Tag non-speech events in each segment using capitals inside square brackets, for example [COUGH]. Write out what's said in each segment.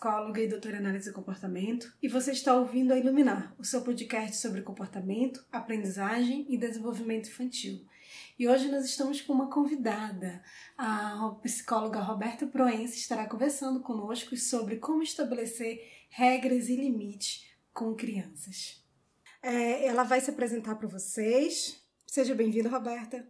Psicóloga e doutora em análise do comportamento, e você está ouvindo a Iluminar, o seu podcast sobre comportamento, aprendizagem e desenvolvimento infantil. E hoje nós estamos com uma convidada, a psicóloga Roberta Proença estará conversando conosco sobre como estabelecer regras e limites com crianças. É, ela vai se apresentar para vocês. Seja bem-vinda, Roberta.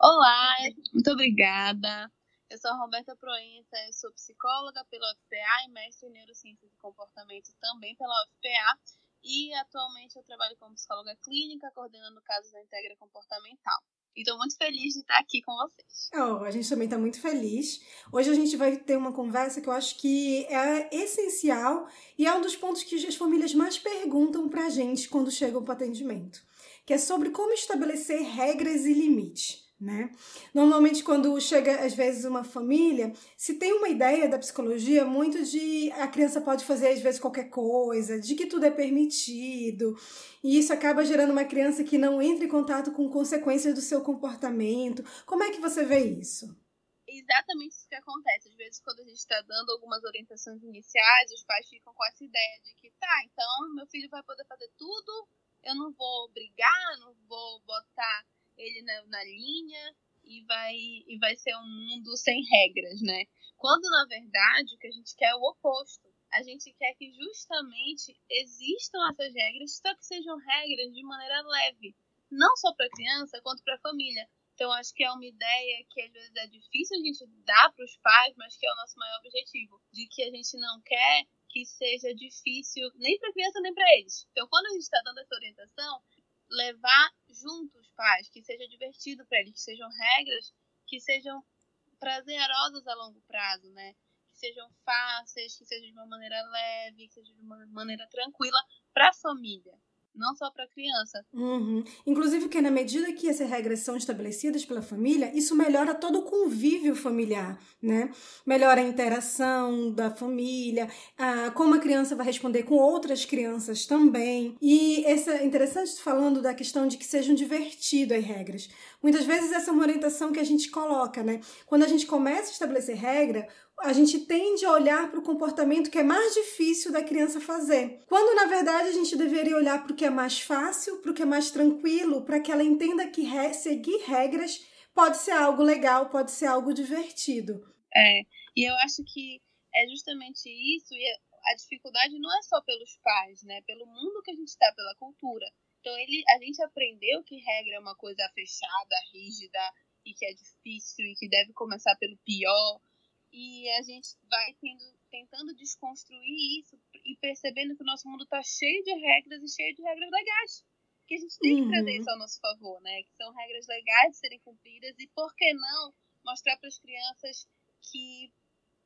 Olá, muito obrigada. Eu sou a Roberta Proença, eu sou psicóloga pela UFPA e mestre em neurociências e comportamento também pela UFPA. E atualmente eu trabalho como psicóloga clínica, coordenando casos da Integra Comportamental. E estou muito feliz de estar aqui com vocês. Oh, a gente também está muito feliz. Hoje a gente vai ter uma conversa que eu acho que é essencial e é um dos pontos que as famílias mais perguntam para a gente quando chegam para atendimento, que é sobre como estabelecer regras e limites né? Normalmente, quando chega, às vezes, uma família, se tem uma ideia da psicologia muito de a criança pode fazer, às vezes, qualquer coisa, de que tudo é permitido, e isso acaba gerando uma criança que não entra em contato com consequências do seu comportamento. Como é que você vê isso? Exatamente isso que acontece. Às vezes, quando a gente está dando algumas orientações iniciais, os pais ficam com essa ideia de que, tá, então meu filho vai poder fazer tudo, eu não vou brigar, não vou botar ele na, na linha e vai, e vai ser um mundo sem regras, né? Quando na verdade o que a gente quer é o oposto. A gente quer que justamente existam essas regras, só que sejam regras de maneira leve, não só para a criança quanto para a família. Então acho que é uma ideia que às vezes é difícil a gente dar para os pais, mas que é o nosso maior objetivo, de que a gente não quer que seja difícil nem para a criança nem para eles. Então quando a gente está dando essa orientação, levar junto os pais, que seja divertido para eles, que sejam regras que sejam prazerosas a longo prazo, né? Que sejam fáceis, que sejam de uma maneira leve, que sejam de uma maneira tranquila para a família não só para a criança. Uhum. Inclusive que na medida que essas regras são estabelecidas pela família, isso melhora todo o convívio familiar, né? Melhora a interação da família, a, como a criança vai responder com outras crianças também. E essa interessante falando da questão de que sejam divertidas as regras. Muitas vezes essa é uma orientação que a gente coloca, né? Quando a gente começa a estabelecer regra, a gente tende a olhar para o comportamento que é mais difícil da criança fazer. Quando na verdade a gente deveria olhar para o que é mais fácil, para o que é mais tranquilo, para que ela entenda que re seguir regras pode ser algo legal, pode ser algo divertido. É, e eu acho que é justamente isso, e a dificuldade não é só pelos pais, né? Pelo mundo que a gente está, pela cultura. Então ele, a gente aprendeu que regra é uma coisa fechada, rígida e que é difícil e que deve começar pelo pior e a gente vai tendo, tentando desconstruir isso e percebendo que o nosso mundo está cheio de regras e cheio de regras legais. Que a gente tem que trazer uhum. isso ao nosso favor, né? Que são regras legais de serem cumpridas e por que não mostrar para as crianças que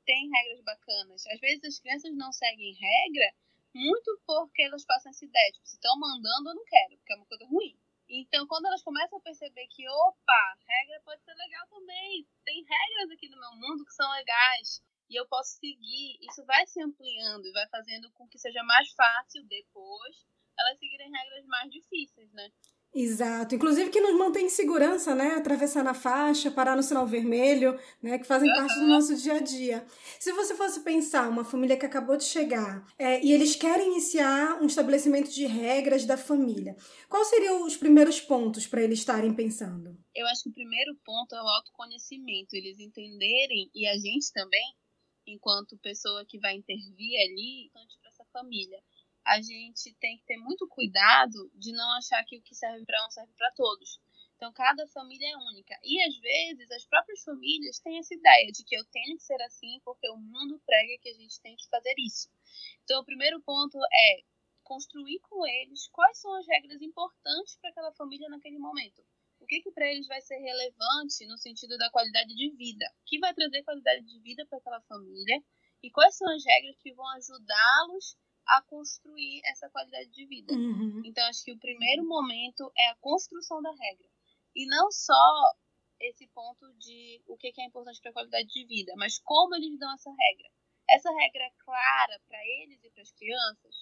tem regras bacanas. Às vezes as crianças não seguem regra muito porque elas passam essa ideia, tipo, se estão mandando eu não quero, porque é uma coisa ruim. Então, quando elas começam a perceber que, opa, regra pode ser legal também, tem regras aqui no meu mundo que são legais e eu posso seguir, isso vai se ampliando e vai fazendo com que seja mais fácil depois elas seguirem regras mais difíceis, né? Exato. Inclusive que nos mantém em segurança, né? Atravessar na faixa, parar no sinal vermelho, né? Que fazem parte do nosso dia a dia. Se você fosse pensar uma família que acabou de chegar é, e eles querem iniciar um estabelecimento de regras da família, quais seriam os primeiros pontos para eles estarem pensando? Eu acho que o primeiro ponto é o autoconhecimento. Eles entenderem, e a gente também, enquanto pessoa que vai intervir ali, para essa família a gente tem que ter muito cuidado de não achar que o que serve para um serve para todos. Então, cada família é única. E às vezes as próprias famílias têm essa ideia de que eu tenho que ser assim porque o mundo prega que a gente tem que fazer isso. Então, o primeiro ponto é construir com eles quais são as regras importantes para aquela família naquele momento. O que, que para eles vai ser relevante no sentido da qualidade de vida? O que vai trazer qualidade de vida para aquela família? E quais são as regras que vão ajudá-los a construir essa qualidade de vida. Uhum. Então, acho que o primeiro momento é a construção da regra. E não só esse ponto de o que é importante para a qualidade de vida, mas como eles dão essa regra. Essa regra é clara para eles e para as crianças.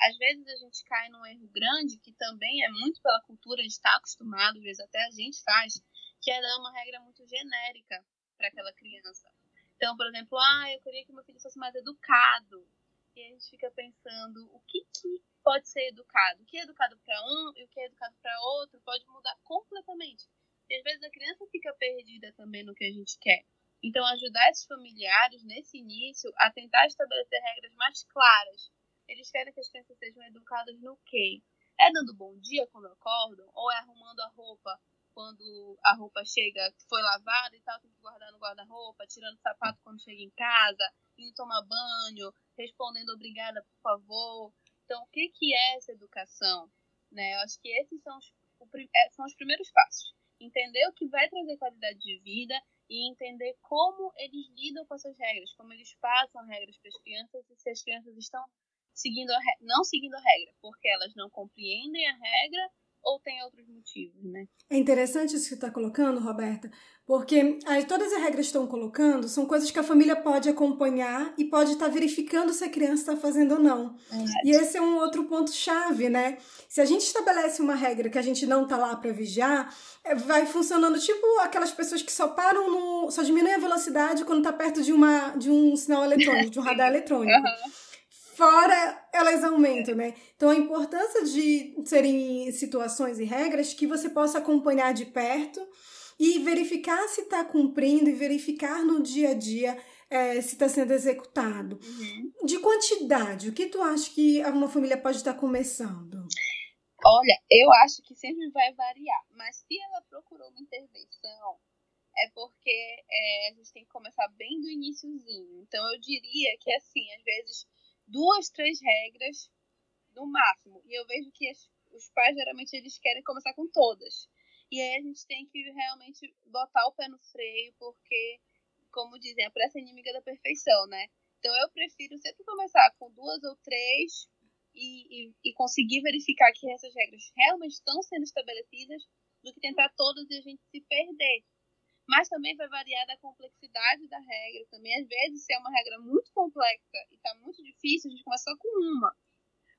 Às vezes a gente cai num erro grande, que também é muito pela cultura, a gente está acostumado, às vezes até a gente faz, que é dar uma regra muito genérica para aquela criança. Então, por exemplo, ah, eu queria que meu filho fosse mais educado. E a gente fica pensando o que, que pode ser educado. O que é educado para um e o que é educado para outro pode mudar completamente. E às vezes a criança fica perdida também no que a gente quer. Então, ajudar esses familiares nesse início a tentar estabelecer regras mais claras. Eles querem que as crianças sejam educadas no quê? É dando bom dia quando acordam? Ou é arrumando a roupa quando a roupa chega, foi lavada e tal, tem que guardar no guarda-roupa, tirando sapato quando chega em casa, indo tomar banho, respondendo obrigada, por favor. Então, o que, que é essa educação? Né? Eu acho que esses são os, é, são os primeiros passos. Entender o que vai trazer qualidade de vida e entender como eles lidam com essas regras, como eles passam regras para as crianças e se as crianças estão seguindo a não seguindo a regra, porque elas não compreendem a regra ou tem outros motivos, né? É interessante isso que está colocando, Roberta, porque aí, todas as regras que estão colocando são coisas que a família pode acompanhar e pode estar tá verificando se a criança está fazendo ou não. E esse é um outro ponto chave, né? Se a gente estabelece uma regra que a gente não está lá para vigiar, é, vai funcionando tipo aquelas pessoas que só param no, só diminuem a velocidade quando está perto de uma de um sinal eletrônico, de um radar [LAUGHS] eletrônico. Uhum fora elas aumentam, né? Então a importância de serem situações e regras que você possa acompanhar de perto e verificar se está cumprindo e verificar no dia a dia é, se está sendo executado. Uhum. De quantidade, o que tu acha que uma família pode estar tá começando? Olha, eu acho que sempre vai variar, mas se ela procurou uma intervenção, é porque é, a gente tem que começar bem do iníciozinho. Então eu diria que assim, às vezes duas, três regras no máximo. E eu vejo que as, os pais geralmente eles querem começar com todas. E aí a gente tem que realmente botar o pé no freio, porque, como dizem, a pressa é inimiga da perfeição, né? Então eu prefiro sempre começar com duas ou três e, e, e conseguir verificar que essas regras realmente estão sendo estabelecidas do que tentar todas e a gente se perder mas também vai variar da complexidade da regra também. Às vezes, se é uma regra muito complexa e está muito difícil, a gente começa com uma.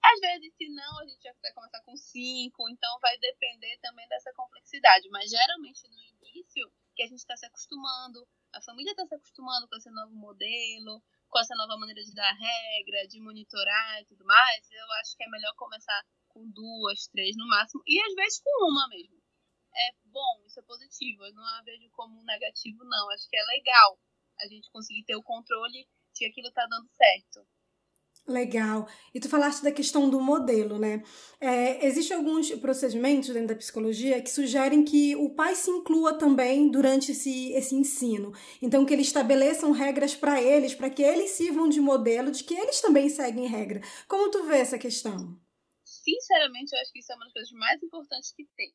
Às vezes, se não, a gente já vai começar com cinco, então vai depender também dessa complexidade. Mas geralmente no início, que a gente está se acostumando, a família está se acostumando com esse novo modelo, com essa nova maneira de dar regra, de monitorar e tudo mais, eu acho que é melhor começar com duas, três no máximo, e às vezes com uma mesmo é bom, isso é positivo. Eu não a vejo como um negativo, não. Acho que é legal a gente conseguir ter o controle de que aquilo tá dando certo. Legal. E tu falaste da questão do modelo, né? É, Existem alguns procedimentos dentro da psicologia que sugerem que o pai se inclua também durante esse, esse ensino. Então, que eles estabeleçam regras para eles, para que eles sirvam de modelo, de que eles também seguem regra. Como tu vê essa questão? Sinceramente, eu acho que isso é uma das coisas mais importantes que tem.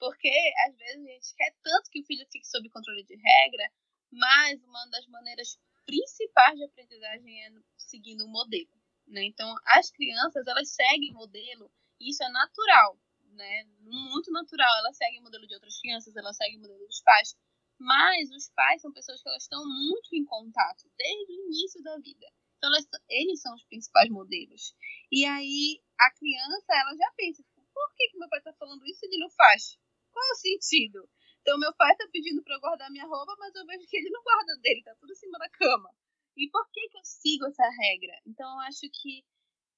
Porque às vezes a gente quer tanto que o filho fique sob controle de regra, mas uma das maneiras principais de aprendizagem é seguindo um modelo. Né? Então, as crianças elas seguem modelo e isso é natural, né? muito natural. Elas seguem o modelo de outras crianças, elas seguem o modelo dos pais. Mas os pais são pessoas que elas estão muito em contato desde o início da vida. Então, elas, eles são os principais modelos. E aí, a criança, ela já pensa, por que, que meu pai está falando isso e ele não faz? Qual é o sentido? Então, meu pai tá pedindo para eu guardar minha roupa, mas eu vejo que ele não guarda dele, tá tudo em cima da cama. E por que, que eu sigo essa regra? Então, eu acho que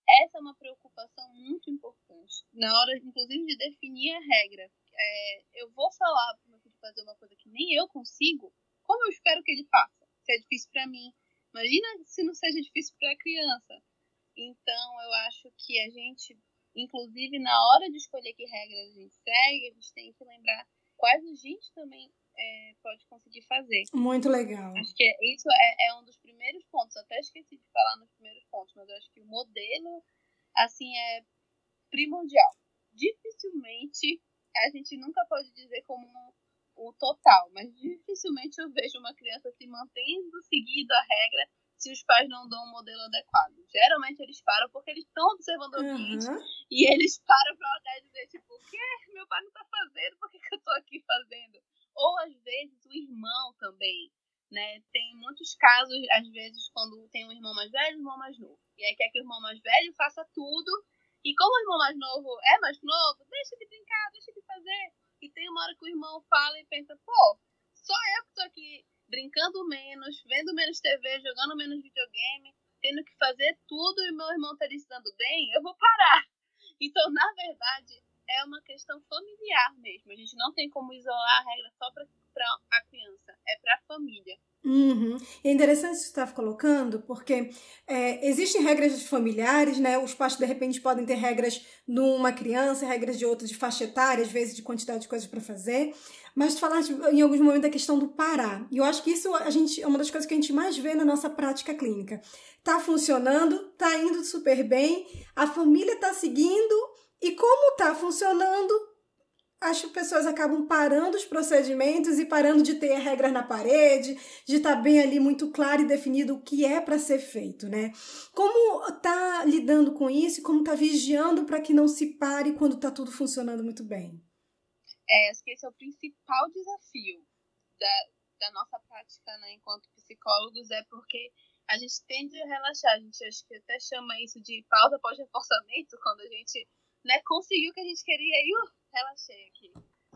essa é uma preocupação muito importante. Na hora, inclusive, de definir a regra. É, eu vou falar para meu filho fazer uma coisa que nem eu consigo, como eu espero que ele faça? Se é difícil para mim, imagina se não seja difícil para a criança. Então, eu acho que a gente Inclusive, na hora de escolher que regras a gente segue, a gente tem que lembrar quais a gente também é, pode conseguir fazer. Muito legal. Acho que isso é, é, um dos primeiros pontos. Até esqueci de falar nos primeiros pontos, mas eu acho que o modelo, assim, é primordial. Dificilmente a gente nunca pode dizer como um, um total, mas dificilmente eu vejo uma criança se mantendo seguindo a regra se os pais não dão um modelo adequado. Geralmente eles param porque eles estão observando o ambiente uhum. e eles param pra olhar e dizer, tipo, o que? Meu pai não tá fazendo, por que, que eu tô aqui fazendo? Ou às vezes o irmão também, né? Tem muitos casos, às vezes, quando tem um irmão mais velho e um irmão mais novo. E aí quer que o irmão mais velho faça tudo. E como o irmão mais novo é mais novo, deixa de brincar, deixa de fazer. E tem uma hora que o irmão fala e pensa, pô, só eu que tô aqui brincando menos, vendo menos TV, jogando menos videogame, tendo que fazer tudo e meu irmão tá se dando bem, eu vou parar. [LAUGHS] Então, na verdade, é uma questão familiar mesmo. A gente não tem como isolar a regra só para a criança, é para a família. Uhum. É interessante isso que você está colocando, porque é, existem regras familiares, né? Os pais, de repente, podem ter regras numa criança, regras de outra de faixa etária, às vezes de quantidade de coisas para fazer. Mas falaste em alguns momentos da questão do parar. E eu acho que isso a gente, é uma das coisas que a gente mais vê na nossa prática clínica. Tá funcionando, tá indo super bem, a família tá seguindo, e como tá funcionando, as pessoas acabam parando os procedimentos e parando de ter regras na parede, de estar tá bem ali muito claro e definido o que é para ser feito, né? Como tá lidando com isso e como tá vigiando para que não se pare quando tá tudo funcionando muito bem? É, acho que esse é o principal desafio da, da nossa prática, né, enquanto psicólogos, é porque a gente tende a relaxar, a gente acho que até chama isso de pausa pós-reforçamento, quando a gente né, conseguiu o que a gente queria e uh, relaxei aqui.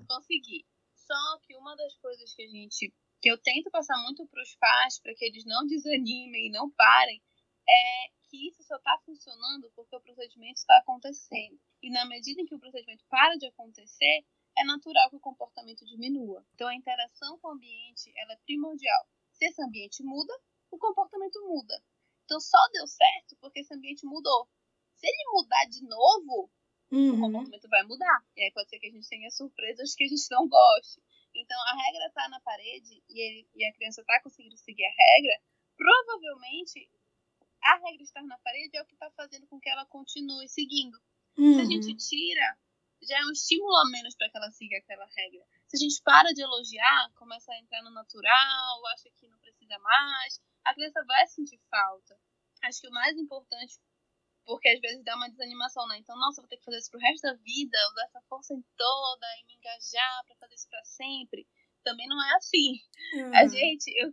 Consegui. Só que uma das coisas que a gente que eu tento passar muito para os pais para que eles não desanimem e não parem é que isso só está funcionando porque o procedimento está acontecendo. E na medida em que o procedimento para de acontecer, é natural que o comportamento diminua. Então a interação com o ambiente ela é primordial. Se esse ambiente muda, o comportamento muda. Então só deu certo porque esse ambiente mudou. Se ele mudar de novo, uhum. o comportamento vai mudar. E aí pode ser que a gente tenha surpresas que a gente não goste. Então a regra está na parede e, ele, e a criança está conseguindo seguir a regra, provavelmente a regra estar na parede é o que está fazendo com que ela continue seguindo. Uhum. Se a gente uhum. tira, já é um estímulo a menos para que ela siga aquela regra. Se a gente para de elogiar, começa a entrar no natural, acha que não precisa mais, a criança vai sentir falta. Acho que o mais importante porque às vezes dá uma desanimação, né? Então, nossa, vou ter que fazer isso pro resto da vida, usar essa força em toda e me engajar para fazer isso para sempre. Também não é assim. Uhum. A gente, eu,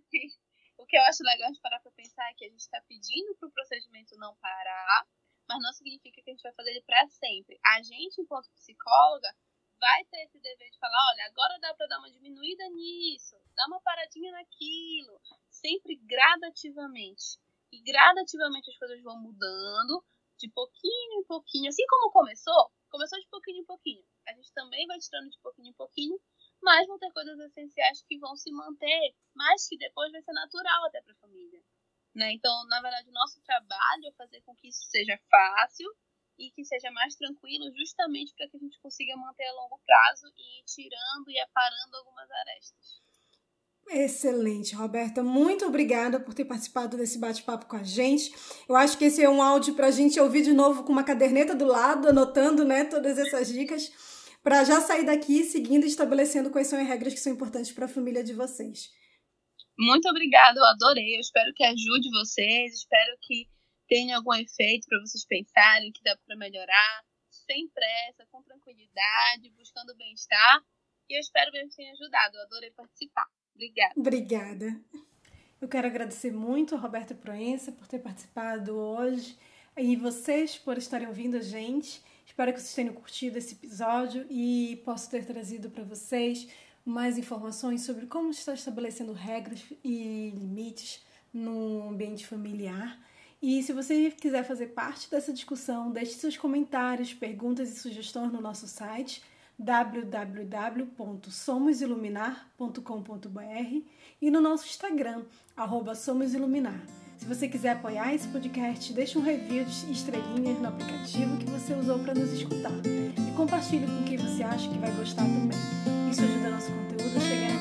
o que eu acho legal de parar para pensar é que a gente está pedindo pro procedimento não parar, mas não significa que a gente vai fazer ele para sempre. A gente, enquanto psicóloga, vai ter esse dever de falar, olha, agora dá para dar uma diminuída nisso, dar uma paradinha naquilo, sempre gradativamente. E gradativamente as coisas vão mudando, de pouquinho em pouquinho, assim como começou, começou de pouquinho em pouquinho. A gente também vai tirando de pouquinho em pouquinho, mas vão ter coisas essenciais que vão se manter, mas que depois vai ser natural até para a família. Né? Então, na verdade, o nosso trabalho é fazer com que isso seja fácil e que seja mais tranquilo, justamente para que a gente consiga manter a longo prazo e ir tirando e aparando algumas arestas. Excelente, Roberta. Muito obrigada por ter participado desse bate-papo com a gente. Eu acho que esse é um áudio para a gente ouvir de novo com uma caderneta do lado, anotando né, todas essas dicas, para já sair daqui seguindo e estabelecendo quais são as regras que são importantes para a família de vocês. Muito obrigada, eu adorei. Eu espero que ajude vocês, espero que tenha algum efeito para vocês pensarem que dá para melhorar, sem pressa, com tranquilidade, buscando bem-estar. E eu espero mesmo que tenha ajudado. Eu adorei participar. Obrigada. Obrigada. Eu quero agradecer muito a Roberta Proença por ter participado hoje e vocês por estarem ouvindo a gente. Espero que vocês tenham curtido esse episódio e posso ter trazido para vocês mais informações sobre como está estabelecendo regras e limites no ambiente familiar. E se você quiser fazer parte dessa discussão, deixe seus comentários, perguntas e sugestões no nosso site www.somosiluminar.com.br e no nosso Instagram, somosiluminar. Se você quiser apoiar esse podcast, deixe um review de estrelinhas no aplicativo que você usou para nos escutar. E compartilhe com quem você acha que vai gostar também. Isso ajuda nosso conteúdo a chegar